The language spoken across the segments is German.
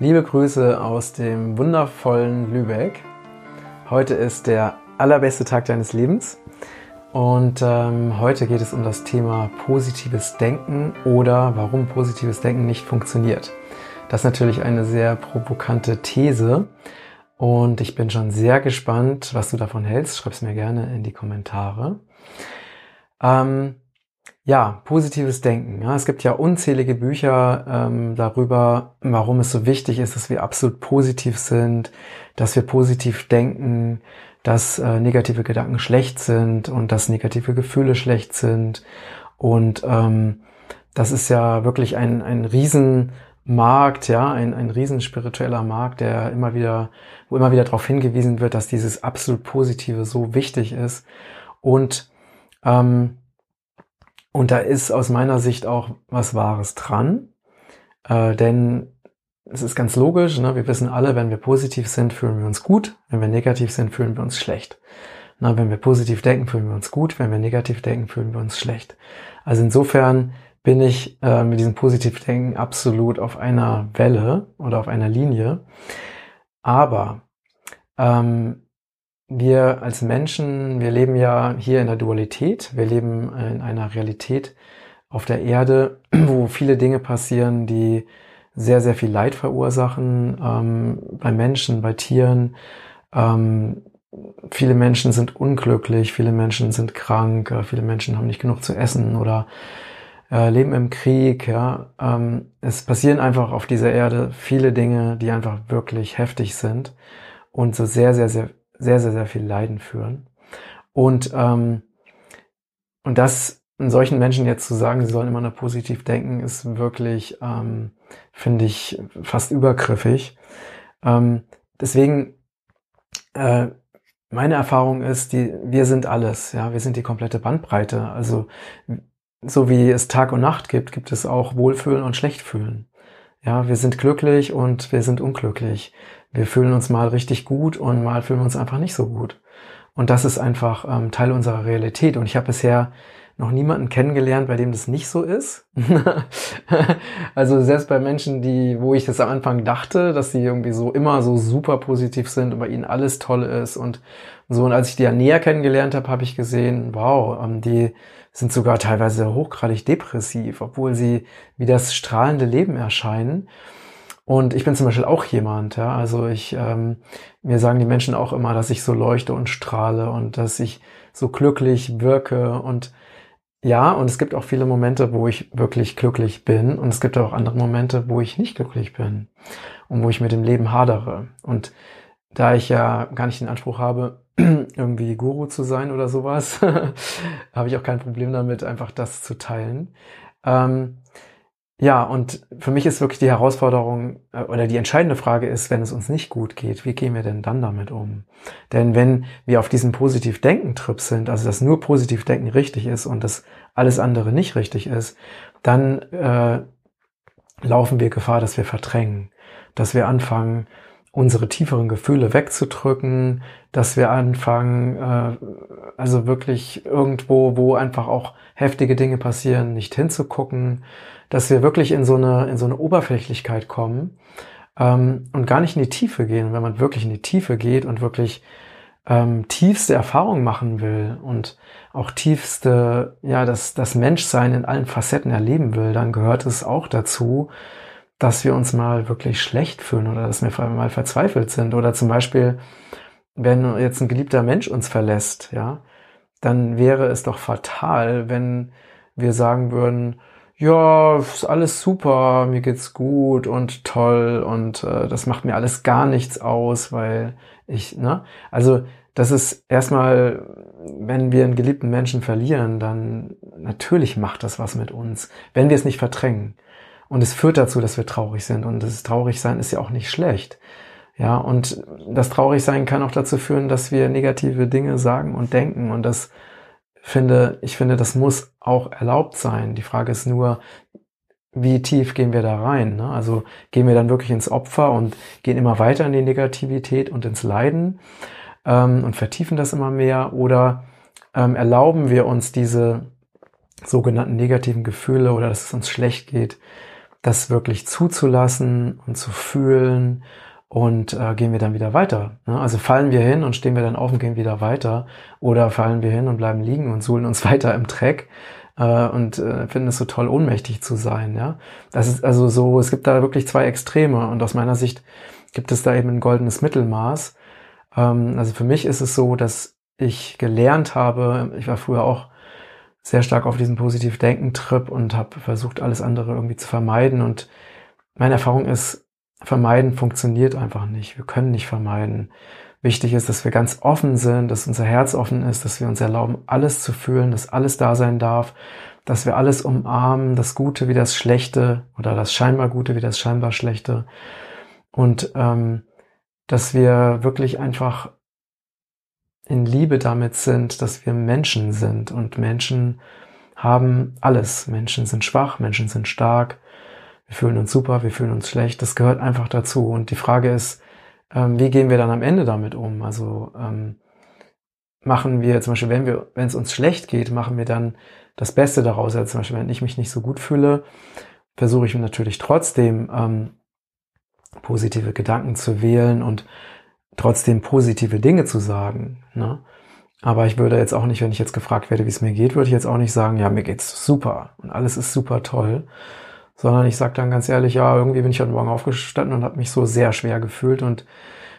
Liebe Grüße aus dem wundervollen Lübeck. Heute ist der allerbeste Tag deines Lebens und ähm, heute geht es um das Thema positives Denken oder warum positives Denken nicht funktioniert. Das ist natürlich eine sehr provokante These und ich bin schon sehr gespannt, was du davon hältst. Schreib es mir gerne in die Kommentare. Ähm, ja, positives Denken. Ja, es gibt ja unzählige Bücher ähm, darüber, warum es so wichtig ist, dass wir absolut positiv sind, dass wir positiv denken, dass äh, negative Gedanken schlecht sind und dass negative Gefühle schlecht sind. Und ähm, das ist ja wirklich ein, ein Riesenmarkt, ja, ein, ein riesen spiritueller Markt, der immer wieder, wo immer wieder darauf hingewiesen wird, dass dieses absolut Positive so wichtig ist. Und ähm, und da ist aus meiner Sicht auch was Wahres dran, äh, denn es ist ganz logisch, ne? wir wissen alle, wenn wir positiv sind, fühlen wir uns gut, wenn wir negativ sind, fühlen wir uns schlecht. Na, wenn wir positiv denken, fühlen wir uns gut, wenn wir negativ denken, fühlen wir uns schlecht. Also insofern bin ich äh, mit diesem Positivdenken absolut auf einer Welle oder auf einer Linie. Aber ähm, wir als Menschen, wir leben ja hier in der Dualität, wir leben in einer Realität auf der Erde, wo viele Dinge passieren, die sehr, sehr viel Leid verursachen, ähm, bei Menschen, bei Tieren. Ähm, viele Menschen sind unglücklich, viele Menschen sind krank, äh, viele Menschen haben nicht genug zu essen oder äh, leben im Krieg. Ja, ähm, es passieren einfach auf dieser Erde viele Dinge, die einfach wirklich heftig sind und so sehr, sehr, sehr sehr, sehr, sehr viel Leiden führen. Und, ähm, und das in solchen Menschen jetzt zu sagen, sie sollen immer nur positiv denken, ist wirklich, ähm, finde ich, fast übergriffig. Ähm, deswegen, äh, meine Erfahrung ist, die, wir sind alles, ja, wir sind die komplette Bandbreite. Also, so wie es Tag und Nacht gibt, gibt es auch Wohlfühlen und Schlechtfühlen. Ja, wir sind glücklich und wir sind unglücklich wir fühlen uns mal richtig gut und mal fühlen wir uns einfach nicht so gut. Und das ist einfach ähm, Teil unserer Realität. Und ich habe bisher noch niemanden kennengelernt, bei dem das nicht so ist. also selbst bei Menschen, die, wo ich das am Anfang dachte, dass sie irgendwie so immer so super positiv sind und bei ihnen alles toll ist und so. Und als ich die ja näher kennengelernt habe, habe ich gesehen, wow, ähm, die sind sogar teilweise hochgradig depressiv, obwohl sie wie das strahlende Leben erscheinen. Und ich bin zum Beispiel auch jemand, ja, also ich, ähm, mir sagen die Menschen auch immer, dass ich so leuchte und strahle und dass ich so glücklich wirke und ja, und es gibt auch viele Momente, wo ich wirklich glücklich bin und es gibt auch andere Momente, wo ich nicht glücklich bin und wo ich mit dem Leben hadere. Und da ich ja gar nicht den Anspruch habe, irgendwie Guru zu sein oder sowas, habe ich auch kein Problem damit, einfach das zu teilen. Ähm, ja, und für mich ist wirklich die Herausforderung äh, oder die entscheidende Frage ist, wenn es uns nicht gut geht, wie gehen wir denn dann damit um? Denn wenn wir auf diesem Positiv-Denken-Trip sind, also dass nur Positiv-Denken richtig ist und dass alles andere nicht richtig ist, dann äh, laufen wir Gefahr, dass wir verdrängen, dass wir anfangen, unsere tieferen Gefühle wegzudrücken, dass wir anfangen, äh, also wirklich irgendwo, wo einfach auch heftige Dinge passieren, nicht hinzugucken, dass wir wirklich in so eine, in so eine Oberflächlichkeit kommen ähm, und gar nicht in die Tiefe gehen. Wenn man wirklich in die Tiefe geht und wirklich ähm, tiefste Erfahrungen machen will und auch tiefste, ja, das, das Menschsein in allen Facetten erleben will, dann gehört es auch dazu, dass wir uns mal wirklich schlecht fühlen oder dass wir mal verzweifelt sind. Oder zum Beispiel, wenn jetzt ein geliebter Mensch uns verlässt, ja, dann wäre es doch fatal, wenn wir sagen würden, ja, ist alles super, mir geht's gut und toll und äh, das macht mir alles gar nichts aus, weil ich, ne? Also das ist erstmal, wenn wir einen geliebten Menschen verlieren, dann natürlich macht das was mit uns, wenn wir es nicht verdrängen. Und es führt dazu, dass wir traurig sind. Und das Traurigsein ist ja auch nicht schlecht. Ja, und das Traurigsein kann auch dazu führen, dass wir negative Dinge sagen und denken. Und das finde, ich finde, das muss auch erlaubt sein. Die Frage ist nur, wie tief gehen wir da rein? Ne? Also gehen wir dann wirklich ins Opfer und gehen immer weiter in die Negativität und ins Leiden ähm, und vertiefen das immer mehr? Oder ähm, erlauben wir uns diese sogenannten negativen Gefühle oder dass es uns schlecht geht, das wirklich zuzulassen und zu fühlen und äh, gehen wir dann wieder weiter. Ne? Also fallen wir hin und stehen wir dann auf und gehen wieder weiter oder fallen wir hin und bleiben liegen und suhlen uns weiter im Dreck äh, und äh, finden es so toll, ohnmächtig zu sein. Ja, das ist also so. Es gibt da wirklich zwei Extreme und aus meiner Sicht gibt es da eben ein goldenes Mittelmaß. Ähm, also für mich ist es so, dass ich gelernt habe. Ich war früher auch sehr stark auf diesem Positiv-Denken-Trip und habe versucht, alles andere irgendwie zu vermeiden. Und meine Erfahrung ist, vermeiden funktioniert einfach nicht. Wir können nicht vermeiden. Wichtig ist, dass wir ganz offen sind, dass unser Herz offen ist, dass wir uns erlauben, alles zu fühlen, dass alles da sein darf, dass wir alles umarmen, das Gute wie das Schlechte oder das scheinbar Gute wie das scheinbar Schlechte. Und ähm, dass wir wirklich einfach in Liebe damit sind, dass wir Menschen sind und Menschen haben alles. Menschen sind schwach, Menschen sind stark, wir fühlen uns super, wir fühlen uns schlecht. Das gehört einfach dazu. Und die Frage ist, ähm, wie gehen wir dann am Ende damit um? Also ähm, machen wir zum Beispiel, wenn wir, wenn es uns schlecht geht, machen wir dann das Beste daraus. Also zum Beispiel, wenn ich mich nicht so gut fühle, versuche ich natürlich trotzdem ähm, positive Gedanken zu wählen und trotzdem positive Dinge zu sagen. Ne? Aber ich würde jetzt auch nicht, wenn ich jetzt gefragt werde, wie es mir geht, würde ich jetzt auch nicht sagen, ja, mir geht's super und alles ist super toll, sondern ich sage dann ganz ehrlich, ja, irgendwie bin ich heute Morgen aufgestanden und habe mich so sehr schwer gefühlt und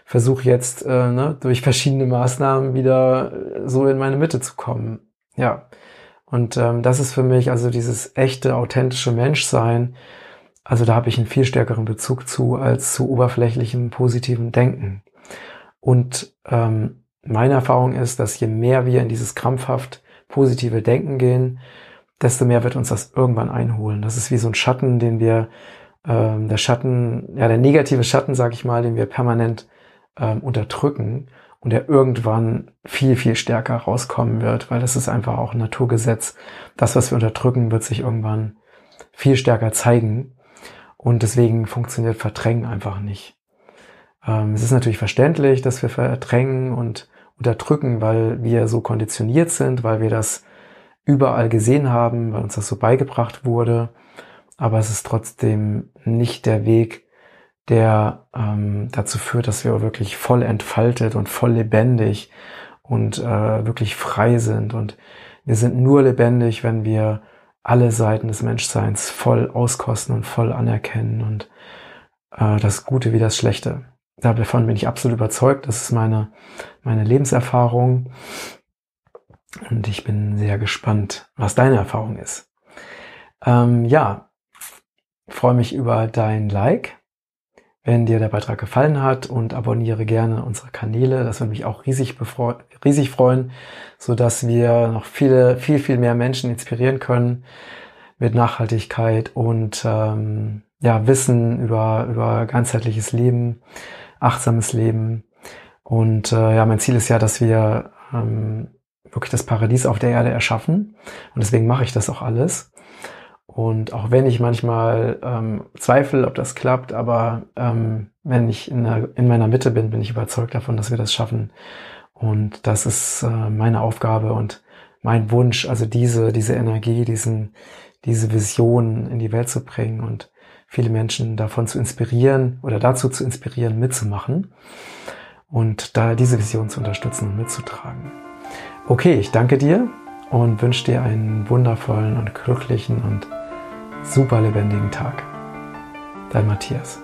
versuche jetzt äh, ne, durch verschiedene Maßnahmen wieder äh, so in meine Mitte zu kommen. Ja, und ähm, das ist für mich also dieses echte, authentische Menschsein. Also da habe ich einen viel stärkeren Bezug zu als zu oberflächlichem positiven Denken. Und ähm, meine Erfahrung ist, dass je mehr wir in dieses krampfhaft positive Denken gehen, desto mehr wird uns das irgendwann einholen. Das ist wie so ein Schatten, den wir, ähm, der Schatten, ja, der negative Schatten, sag ich mal, den wir permanent ähm, unterdrücken und der irgendwann viel, viel stärker rauskommen wird, weil das ist einfach auch ein Naturgesetz. Das, was wir unterdrücken, wird sich irgendwann viel stärker zeigen. Und deswegen funktioniert Verdrängen einfach nicht. Ähm, es ist natürlich verständlich, dass wir verdrängen und unterdrücken, weil wir so konditioniert sind, weil wir das überall gesehen haben, weil uns das so beigebracht wurde. Aber es ist trotzdem nicht der Weg, der ähm, dazu führt, dass wir wirklich voll entfaltet und voll lebendig und äh, wirklich frei sind. Und wir sind nur lebendig, wenn wir alle Seiten des Menschseins voll auskosten und voll anerkennen und äh, das Gute wie das Schlechte. Davon bin ich absolut überzeugt. Das ist meine, meine Lebenserfahrung. Und ich bin sehr gespannt, was deine Erfahrung ist. Ähm, ja, freue mich über dein Like, wenn dir der Beitrag gefallen hat und abonniere gerne unsere Kanäle. Das würde mich auch riesig, riesig freuen, so dass wir noch viele, viel, viel mehr Menschen inspirieren können mit Nachhaltigkeit und ähm, ja, Wissen über, über ganzheitliches Leben, achtsames Leben. Und äh, ja, mein Ziel ist ja, dass wir ähm, wirklich das Paradies auf der Erde erschaffen. Und deswegen mache ich das auch alles. Und auch wenn ich manchmal ähm, zweifle, ob das klappt, aber ähm, wenn ich in, der, in, meiner Mitte bin, bin ich überzeugt davon, dass wir das schaffen. Und das ist äh, meine Aufgabe und mein Wunsch, also diese, diese Energie, diesen, diese Vision in die Welt zu bringen und viele Menschen davon zu inspirieren oder dazu zu inspirieren, mitzumachen und da diese Vision zu unterstützen und mitzutragen. Okay, ich danke dir und wünsche dir einen wundervollen und glücklichen und super lebendigen Tag. Dein Matthias.